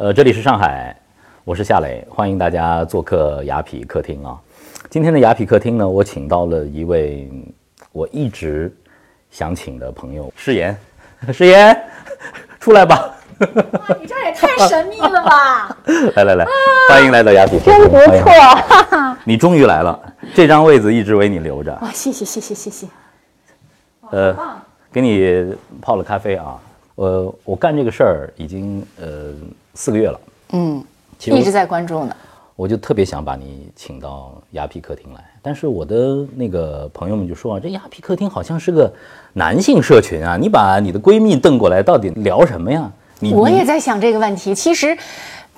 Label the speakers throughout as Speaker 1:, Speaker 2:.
Speaker 1: 呃，这里是上海，我是夏磊，欢迎大家做客雅痞客厅啊。今天的雅痞客厅呢，我请到了一位我一直想请的朋友，誓言，誓言，出来吧。
Speaker 2: 哇，你这也太神秘了吧！
Speaker 1: 来来来，欢迎来到雅痞客厅，
Speaker 2: 真不错，哈哈。
Speaker 1: 你终于来了，这张位子一直为你留着。
Speaker 2: 哇，谢谢谢谢谢谢。
Speaker 1: 呃，给你泡了咖啡啊。呃，我干这个事儿已经呃四个月了，
Speaker 2: 嗯，
Speaker 1: 其实
Speaker 2: 一直在关注呢。
Speaker 1: 我就特别想把你请到雅痞客厅来，但是我的那个朋友们就说啊，这雅痞客厅好像是个男性社群啊，你把你的闺蜜瞪过来，到底聊什么呀？你
Speaker 2: 我也在想这个问题。其实，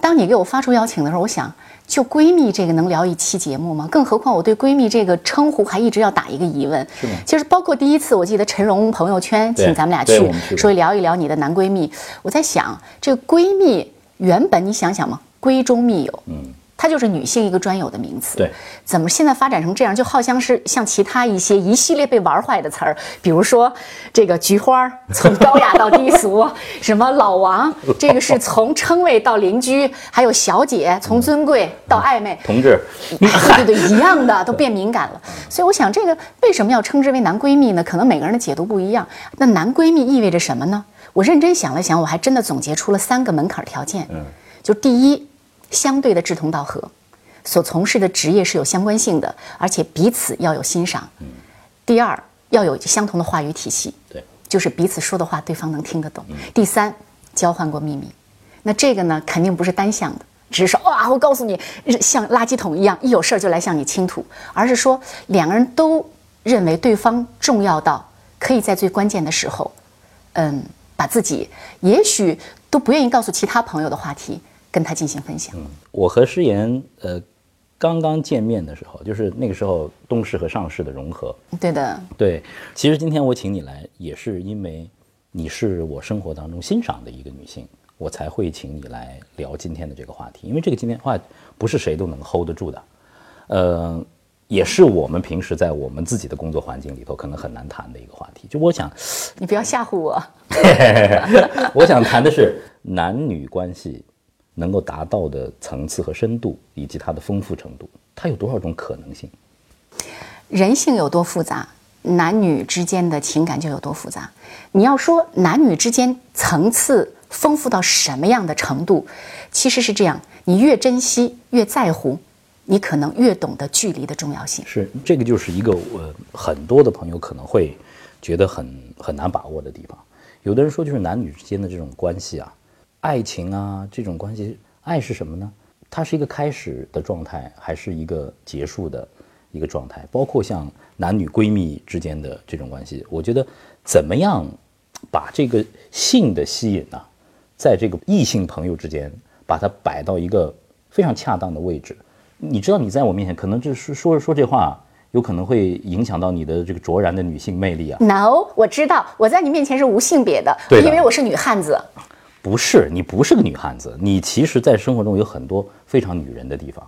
Speaker 2: 当你给我发出邀请的时候，我想，就闺蜜这个能聊一期节目吗？更何况我对闺蜜这个称呼还一直要打一个疑问。
Speaker 1: 是吗
Speaker 2: 就是包括第一次，我记得陈荣朋友圈请咱们俩去说聊一聊你的男闺蜜。我在想，这个闺蜜原本你想想嘛，闺中密友，嗯。它就是女性一个专有的名词，
Speaker 1: 对，
Speaker 2: 怎么现在发展成这样？就好像是像其他一些一系列被玩坏的词儿，比如说这个菊花儿从高雅到低俗，什么老王，这个是从称谓到邻居，还有小姐从尊贵到暧昧，
Speaker 1: 同志，
Speaker 2: 对对对，一样的都变敏感了。所以我想，这个为什么要称之为男闺蜜呢？可能每个人的解读不一样。那男闺蜜意味着什么呢？我认真想了想，我还真的总结出了三个门槛条件。嗯，就第一，相对的志同道合，所从事的职业是有相关性的，而且彼此要有欣赏。嗯，第二，要有相同的话语体系。
Speaker 1: 对，
Speaker 2: 就是彼此说的话对方能听得懂。第三，交换过秘密。那这个呢，肯定不是单向的，只是说哇，我告诉你，像垃圾桶一样，一有事儿就来向你倾吐，而是说两个人都认为对方重要到可以在最关键的时候，嗯，把自己也许都不愿意告诉其他朋友的话题跟他进行分享。
Speaker 1: 我和诗妍呃刚刚见面的时候，就是那个时候东市和上市的融合，
Speaker 2: 对的，
Speaker 1: 对，其实今天我请你来，也是因为你是我生活当中欣赏的一个女性，我才会请你来聊今天的这个话题。因为这个今天话不是谁都能 hold 得住的，呃，也是我们平时在我们自己的工作环境里头可能很难谈的一个话题。就我想，
Speaker 2: 你不要吓唬我。
Speaker 1: 我想谈的是男女关系能够达到的层次和深度，以及它的丰富程度，它有多少种可能性？
Speaker 2: 人性有多复杂，男女之间的情感就有多复杂。你要说男女之间层次丰富到什么样的程度，其实是这样：你越珍惜，越在乎，你可能越懂得距离的重要性。
Speaker 1: 是这个就是一个呃很多的朋友可能会觉得很很难把握的地方。有的人说就是男女之间的这种关系啊，爱情啊这种关系，爱是什么呢？它是一个开始的状态，还是一个结束的一个状态？包括像男女闺蜜之间的这种关系，我觉得怎么样把这个性的吸引呢、在这个异性朋友之间，把它摆到一个非常恰当的位置。你知道，你在我面前可能就是说说这话，有可能会影响到你的这个卓然的女性魅力啊。
Speaker 2: No，我知道我在你面前是无性别的，
Speaker 1: 对的
Speaker 2: 因为我是女汉子。
Speaker 1: 不是，你不是个女汉子，你其实，在生活中有很多非常女人的地方，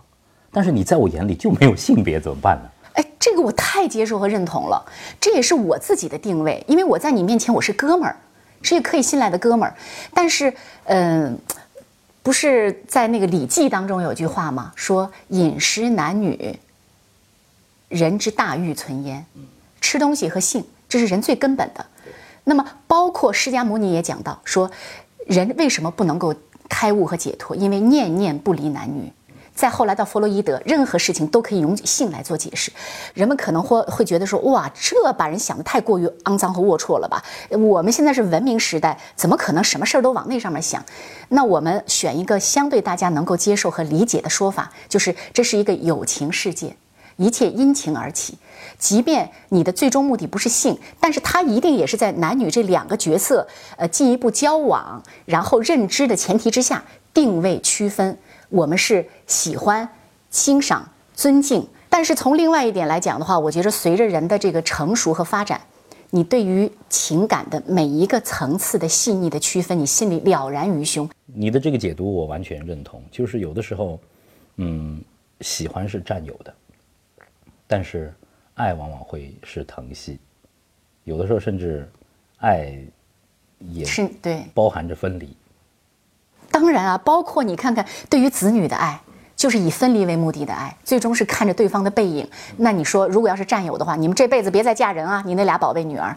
Speaker 1: 但是你在我眼里就没有性别，怎么办呢？
Speaker 2: 哎，这个我太接受和认同了，这也是我自己的定位，因为我在你面前我是哥们儿，是一个可以信赖的哥们儿。但是，嗯、不是在那个《礼记》当中有句话吗？说饮食男女，人之大欲存焉。吃东西和性，这是人最根本的。那么，包括释迦牟尼也讲到说，人为什么不能够开悟和解脱？因为念念不离男女。再后来到弗洛伊德，任何事情都可以用性来做解释。人们可能会会觉得说，哇，这把人想的太过于肮脏和龌龊了吧？我们现在是文明时代，怎么可能什么事儿都往那上面想？那我们选一个相对大家能够接受和理解的说法，就是这是一个友情世界，一切因情而起。即便你的最终目的不是性，但是它一定也是在男女这两个角色呃进一步交往，然后认知的前提之下定位区分。我们是喜欢、欣赏、尊敬，但是从另外一点来讲的话，我觉得随着人的这个成熟和发展，你对于情感的每一个层次的细腻的区分，你心里了然于胸。
Speaker 1: 你的这个解读我完全认同，就是有的时候，嗯，喜欢是占有的，但是爱往往会是疼惜，有的时候甚至爱也
Speaker 2: 是对，
Speaker 1: 包含着分离。
Speaker 2: 当然啊，包括你看看对于子女的爱，就是以分离为目的的爱，最终是看着对方的背影。那你说，如果要是战友的话，你们这辈子别再嫁人啊，你那俩宝贝女儿。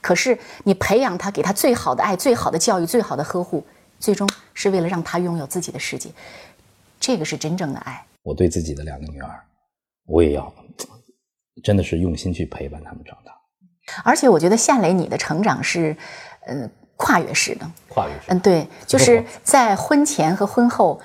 Speaker 2: 可是你培养她，给她最好的爱、最好的教育、最好的呵护，最终是为了让她拥有自己的世界。这个是真正的爱。
Speaker 1: 我对自己的两个女儿，我也要真的是用心去陪伴她们长大。
Speaker 2: 而且我觉得夏磊你的成长是，呃，跨越式的。
Speaker 1: 跨越式。
Speaker 2: 嗯，对，就是在婚前和婚后，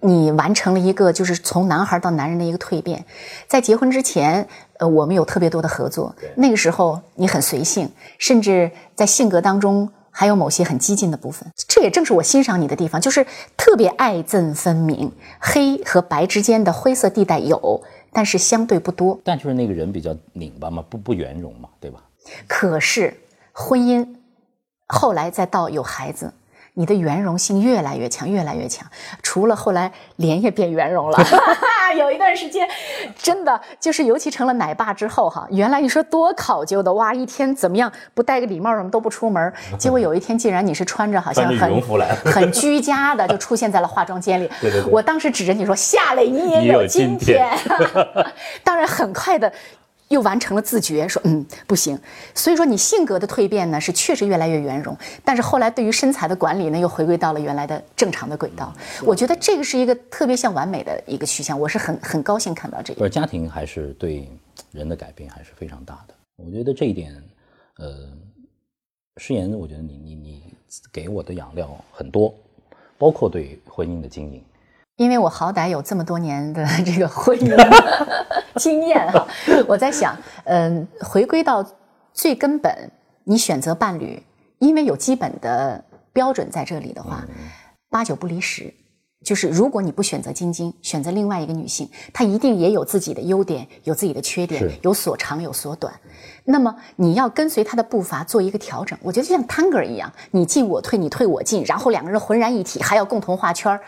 Speaker 2: 你完成了一个就是从男孩到男人的一个蜕变。在结婚之前，呃，我们有特别多的合作。那个时候你很随性，甚至在性格当中还有某些很激进的部分。这也正是我欣赏你的地方，就是特别爱憎分明，黑和白之间的灰色地带有，但是相对不多。
Speaker 1: 但就是那个人比较拧巴嘛，不不圆融嘛，对吧？
Speaker 2: 可是婚姻后来再到有孩子，你的圆融性越来越强，越来越强。除了后来脸也变圆融了，有一段时间，真的就是尤其成了奶爸之后哈，原来你说多考究的哇，一天怎么样不戴个礼帽什么都不出门，结果有一天竟然你是穿着好像很 很居家的就出现在了化妆间里。
Speaker 1: 对对对，
Speaker 2: 我当时指着你说夏磊，你也有今天。当然很快的。又完成了自觉，说嗯不行，所以说你性格的蜕变呢是确实越来越圆融，但是后来对于身材的管理呢又回归到了原来的正常的轨道。我觉得这个是一个特别像完美的一个趋向，我是很很高兴看到这个。
Speaker 1: 不是家庭还是对人的改变还是非常大的，我觉得这一点，呃，诗言，我觉得你你你给我的养料很多，包括对婚姻的经营。
Speaker 2: 因为我好歹有这么多年的这个婚姻 经验哈，我在想，嗯，回归到最根本，你选择伴侣，因为有基本的标准在这里的话，八九不离十。就是如果你不选择晶晶，选择另外一个女性，她一定也有自己的优点，有自己的缺点，有所长有所短。那么你要跟随她的步伐做一个调整。我觉得就像探戈一样，你进我退，你退我进，然后两个人浑然一体，还要共同画圈儿。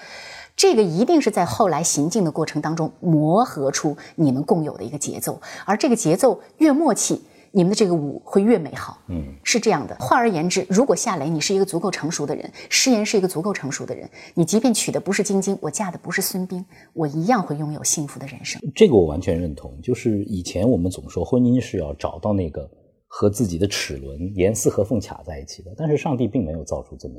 Speaker 2: 这个一定是在后来行进的过程当中磨合出你们共有的一个节奏，而这个节奏越默契，你们的这个舞会越美好。嗯，是这样的。换而言之，如果夏雷你是一个足够成熟的人，诗言是一个足够成熟的人，你即便娶的不是晶晶，我嫁的不是孙兵，我一样会拥有幸福的人生。
Speaker 1: 这个我完全认同。就是以前我们总说婚姻是要找到那个和自己的齿轮严丝合缝卡在一起的，但是上帝并没有造出这么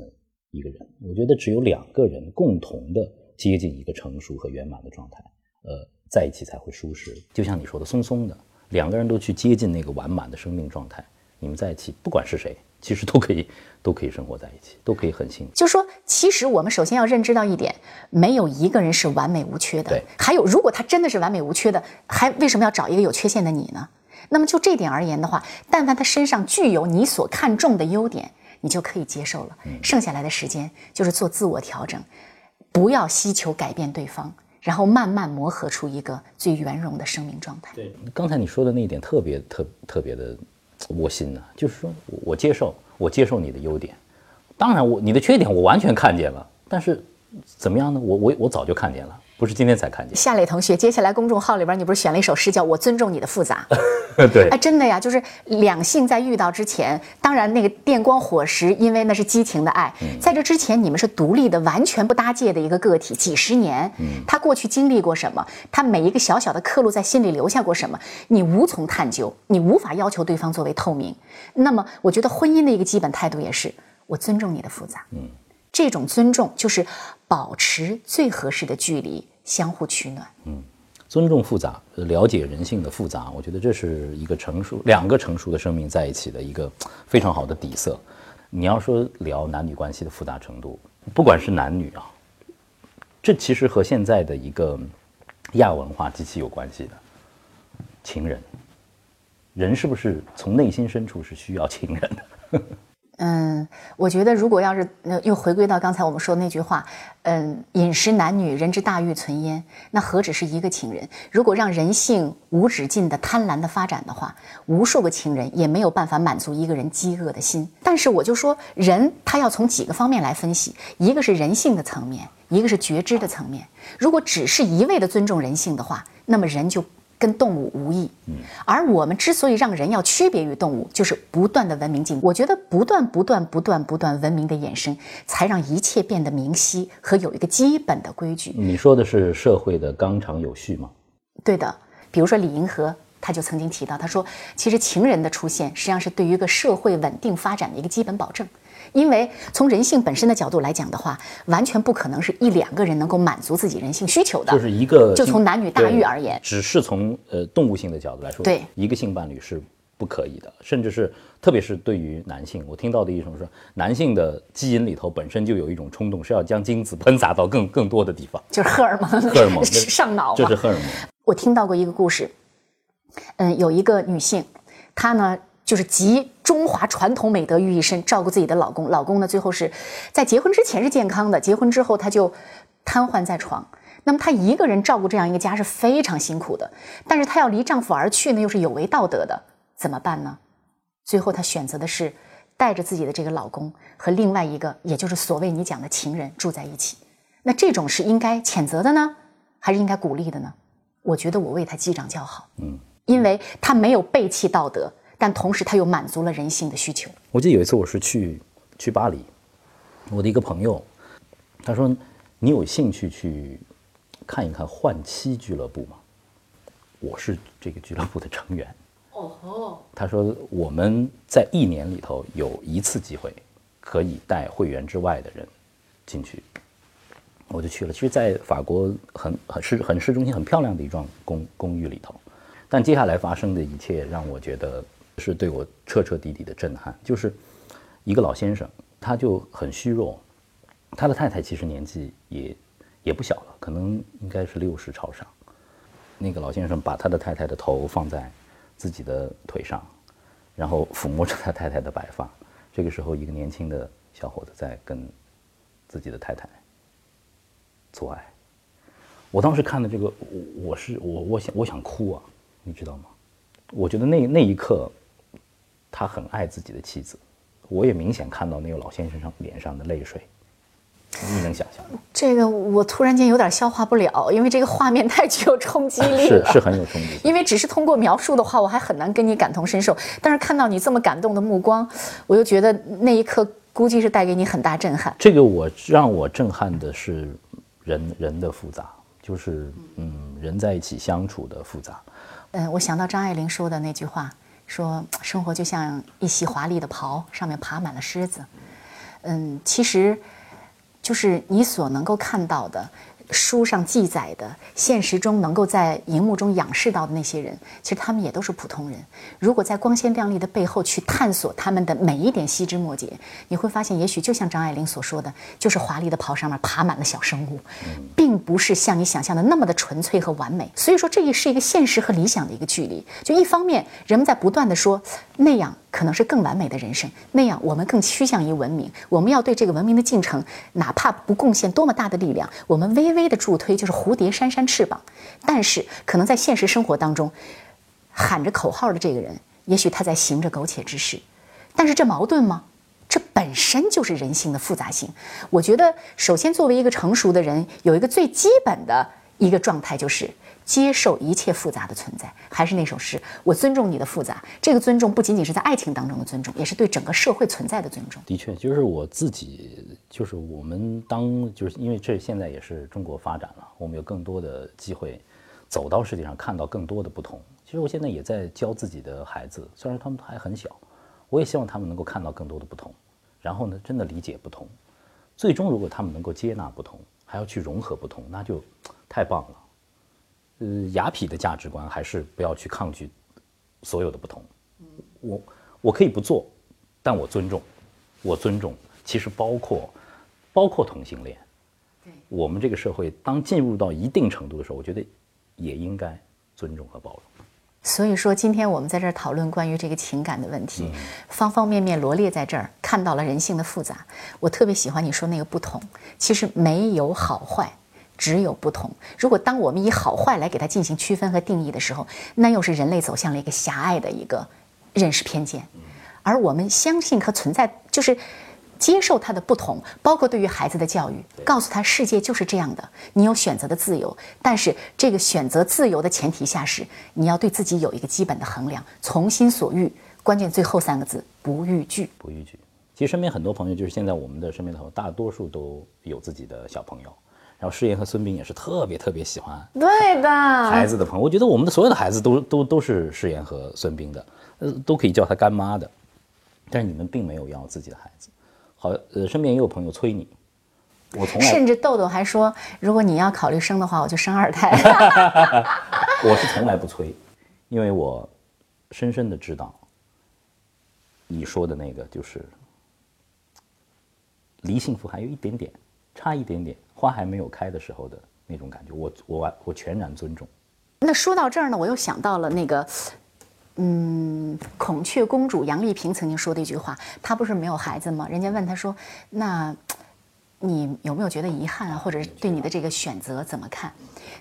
Speaker 1: 一个人。我觉得只有两个人共同的。接近一个成熟和圆满的状态，呃，在一起才会舒适。就像你说的，松松的，两个人都去接近那个完满的生命状态，你们在一起，不管是谁，其实都可以，都可以生活在一起，都可以很幸福。
Speaker 2: 就说，其实我们首先要认知到一点，没有一个人是完美无缺的。
Speaker 1: 对。
Speaker 2: 还有，如果他真的是完美无缺的，还为什么要找一个有缺陷的你呢？那么就这点而言的话，但凡他身上具有你所看重的优点，你就可以接受了。剩下来的时间就是做自我调整。不要希求改变对方，然后慢慢磨合出一个最圆融的生命状态。
Speaker 1: 对，刚才你说的那一点特别特特别的窝心呢，就是说我接受，我接受你的优点，当然我你的缺点我完全看见了，但是怎么样呢？我我我早就看见了。不是今天才看见。
Speaker 2: 夏磊同学，接下来公众号里边你不是选了一首诗叫《我尊重你的复杂》？
Speaker 1: 对，
Speaker 2: 哎，真的呀，就是两性在遇到之前，当然那个电光火石，因为那是激情的爱，在这之前你们是独立的、完全不搭界的一个个体，几十年，他过去经历过什么？他每一个小小的刻录在心里留下过什么？你无从探究，你无法要求对方作为透明。那么，我觉得婚姻的一个基本态度也是，我尊重你的复杂。嗯。这种尊重就是保持最合适的距离，相互取暖。
Speaker 1: 嗯，尊重复杂，了解人性的复杂，我觉得这是一个成熟两个成熟的生命在一起的一个非常好的底色。你要说聊男女关系的复杂程度，不管是男女啊，这其实和现在的一个亚文化极其有关系的。情人，人是不是从内心深处是需要情人的？
Speaker 2: 嗯，我觉得如果要是又回归到刚才我们说的那句话，嗯，饮食男女，人之大欲存焉，那何止是一个情人？如果让人性无止境的贪婪的发展的话，无数个情人也没有办法满足一个人饥饿的心。但是我就说，人他要从几个方面来分析，一个是人性的层面，一个是觉知的层面。如果只是一味的尊重人性的话，那么人就跟动物无异。而我们之所以让人要区别于动物，就是不断的文明进步。我觉得不断、不断、不断、不断文明的衍生，才让一切变得明晰和有一个基本的规矩。
Speaker 1: 你说的是社会的纲常有序吗？
Speaker 2: 对的，比如说李银河。他就曾经提到，他说，其实情人的出现实际上是对于一个社会稳定发展的一个基本保证，因为从人性本身的角度来讲的话，完全不可能是一两个人能够满足自己人性需求的。
Speaker 1: 就是一个，
Speaker 2: 就从男女大欲而言，
Speaker 1: 只是从呃动物性的角度来说，
Speaker 2: 对
Speaker 1: 一个性伴侣是不可以的，甚至是特别是对于男性，我听到的一种说，男性的基因里头本身就有一种冲动，是要将精子喷洒到更更多的地方，
Speaker 2: 就是荷尔蒙，
Speaker 1: 荷尔蒙
Speaker 2: 上脑，
Speaker 1: 这是荷尔蒙。
Speaker 2: 我听到过一个故事。嗯，有一个女性，她呢就是集中华传统美德于一身，照顾自己的老公。老公呢最后是在结婚之前是健康的，结婚之后他就瘫痪在床。那么她一个人照顾这样一个家是非常辛苦的，但是她要离丈夫而去呢，又是有违道德的，怎么办呢？最后她选择的是带着自己的这个老公和另外一个，也就是所谓你讲的情人住在一起。那这种是应该谴责的呢，还是应该鼓励的呢？我觉得我为她击掌叫好。嗯。因为她没有背弃道德，但同时他又满足了人性的需求。
Speaker 1: 我记得有一次我是去去巴黎，我的一个朋友，他说：“你有兴趣去看一看换妻俱乐部吗？”我是这个俱乐部的成员。哦吼。他说我们在一年里头有一次机会可以带会员之外的人进去，我就去了。其实，在法国很很市很市中心很漂亮的一幢公公寓里头。但接下来发生的一切让我觉得是对我彻彻底底的震撼。就是一个老先生，他就很虚弱，他的太太其实年纪也也不小了，可能应该是六十朝上。那个老先生把他的太太的头放在自己的腿上，然后抚摸着他太太的白发。这个时候，一个年轻的小伙子在跟自己的太太做爱。我当时看的这个，我我是我我想我想哭啊。你知道吗？我觉得那那一刻，他很爱自己的妻子，我也明显看到那个老先生上脸上的泪水。你能想象吗？
Speaker 2: 这个我突然间有点消化不了，因为这个画面太具有冲击力
Speaker 1: 了。是是很有冲击力。
Speaker 2: 因为只是通过描述的话，我还很难跟你感同身受。但是看到你这么感动的目光，我又觉得那一刻估计是带给你很大震撼。
Speaker 1: 这个我让我震撼的是人人的复杂，就是嗯人在一起相处的复杂。
Speaker 2: 嗯，我想到张爱玲说的那句话，说生活就像一袭华丽的袍，上面爬满了虱子。嗯，其实，就是你所能够看到的。书上记载的，现实中能够在荧幕中仰视到的那些人，其实他们也都是普通人。如果在光鲜亮丽的背后去探索他们的每一点细枝末节，你会发现，也许就像张爱玲所说的，就是华丽的袍上面爬满了小生物，并不是像你想象的那么的纯粹和完美。所以说，这也是一个现实和理想的一个距离。就一方面，人们在不断的说那样。可能是更完美的人生，那样我们更趋向于文明。我们要对这个文明的进程，哪怕不贡献多么大的力量，我们微微的助推就是蝴蝶扇扇翅膀。但是，可能在现实生活当中，喊着口号的这个人，也许他在行着苟且之事。但是这矛盾吗？这本身就是人性的复杂性。我觉得，首先作为一个成熟的人，有一个最基本的一个状态就是。接受一切复杂的存在，还是那首诗，我尊重你的复杂。这个尊重不仅仅是在爱情当中的尊重，也是对整个社会存在的尊重。
Speaker 1: 的确，就是我自己，就是我们当，就是因为这现在也是中国发展了，我们有更多的机会走到世界上，看到更多的不同。其实我现在也在教自己的孩子，虽然他们还很小，我也希望他们能够看到更多的不同，然后呢，真的理解不同。最终，如果他们能够接纳不同，还要去融合不同，那就太棒了。呃，雅痞的价值观还是不要去抗拒所有的不同。我我可以不做，但我尊重，我尊重。其实包括包括同性恋。我们这个社会当进入到一定程度的时候，我觉得也应该尊重和包容。
Speaker 2: 所以说，今天我们在这儿讨论关于这个情感的问题，方方面面罗列在这儿，看到了人性的复杂。我特别喜欢你说那个不同，其实没有好坏。只有不同。如果当我们以好坏来给它进行区分和定义的时候，那又是人类走向了一个狭隘的一个认识偏见。而我们相信和存在，就是接受它的不同，包括对于孩子的教育，告诉他世界就是这样的，你有选择的自由，但是这个选择自由的前提下是你要对自己有一个基本的衡量，从心所欲，关键最后三个字不逾矩。
Speaker 1: 不逾矩。其实身边很多朋友，就是现在我们的身边的朋友，大多数都有自己的小朋友。然后诗言和孙膑也是特别特别喜欢
Speaker 2: 对的，
Speaker 1: 孩子的朋友。我觉得我们的所有的孩子都都都是诗言和孙膑的，呃，都可以叫他干妈的。但是你们并没有要自己的孩子。好，呃，身边也有朋友催你，我从来
Speaker 2: 甚至豆豆还说，如果你要考虑生的话，我就生二胎。
Speaker 1: 我是从来不催，因为我深深的知道你说的那个就是离幸福还有一点点，差一点点，花还没有开的时候的那种感觉，我我我全然尊重。
Speaker 2: 那说到这儿呢，我又想到了那个，嗯，孔雀公主杨丽萍曾经说的一句话，她不是没有孩子吗？人家问她说，那你有没有觉得遗憾啊，或者对你的这个选择怎么看？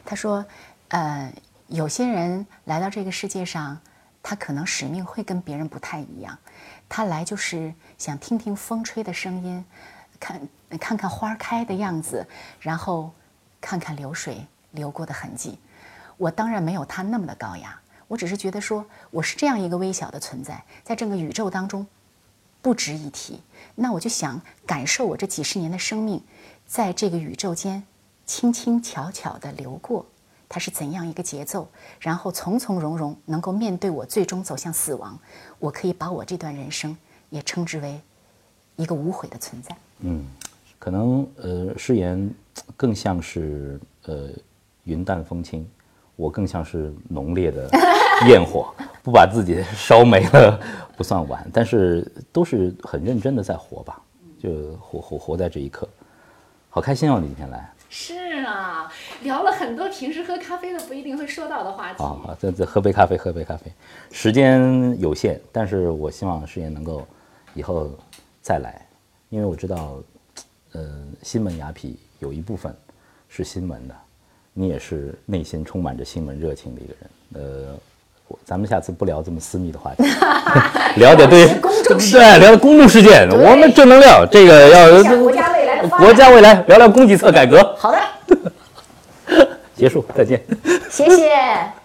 Speaker 2: 她说，呃，有些人来到这个世界上，他可能使命会跟别人不太一样，他来就是想听听风吹的声音，看看看花开的样子，然后看看流水流过的痕迹。我当然没有他那么的高雅，我只是觉得说我是这样一个微小的存在，在整个宇宙当中不值一提。那我就想感受我这几十年的生命，在这个宇宙间轻轻巧巧地流过，它是怎样一个节奏？然后从从容容能够面对我最终走向死亡，我可以把我这段人生也称之为一个无悔的存在。
Speaker 1: 嗯，可能呃，誓言更像是呃云淡风轻，我更像是浓烈的 焰火，不把自己烧没了不算完，但是都是很认真的在活吧，就活活活在这一刻，好开心哦！你今天来，
Speaker 2: 是啊，聊了很多平时喝咖啡都不一定会说到的话题。
Speaker 1: 好好，再再喝杯咖啡，喝杯咖啡，时间有限，但是我希望誓言能够以后再来，因为我知道，呃，新门雅痞有一部分是新门的，你也是内心充满着新门热情的一个人，呃。我咱们下次不聊这么私密的话题，聊点对
Speaker 2: 公众
Speaker 1: 对，聊公众事件，我们正能量，这个要
Speaker 2: 国家未来的
Speaker 1: 国家未来，聊聊供给侧改革。
Speaker 2: 好的，
Speaker 1: 结束，再见。
Speaker 2: 谢谢。